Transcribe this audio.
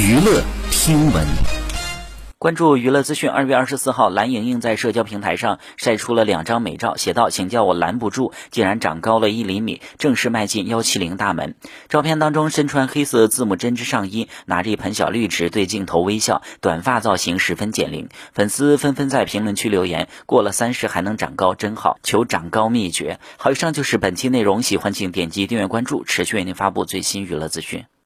娱乐听闻。关注娱乐资讯二月二十四号蓝盈莹在社交平台上晒出了两张美照写道请叫我拦不住竟然长高了一厘米正式迈进幺七零大门。照片当中身穿黑色字母针织上衣拿着一盆小绿植对镜头微笑短发造型十分减龄。粉丝纷纷在评论区留言过了三十还能长高真好求长高秘诀。好以上就是本期内容喜欢请点击订阅关注持续为您发布最新娱乐资讯。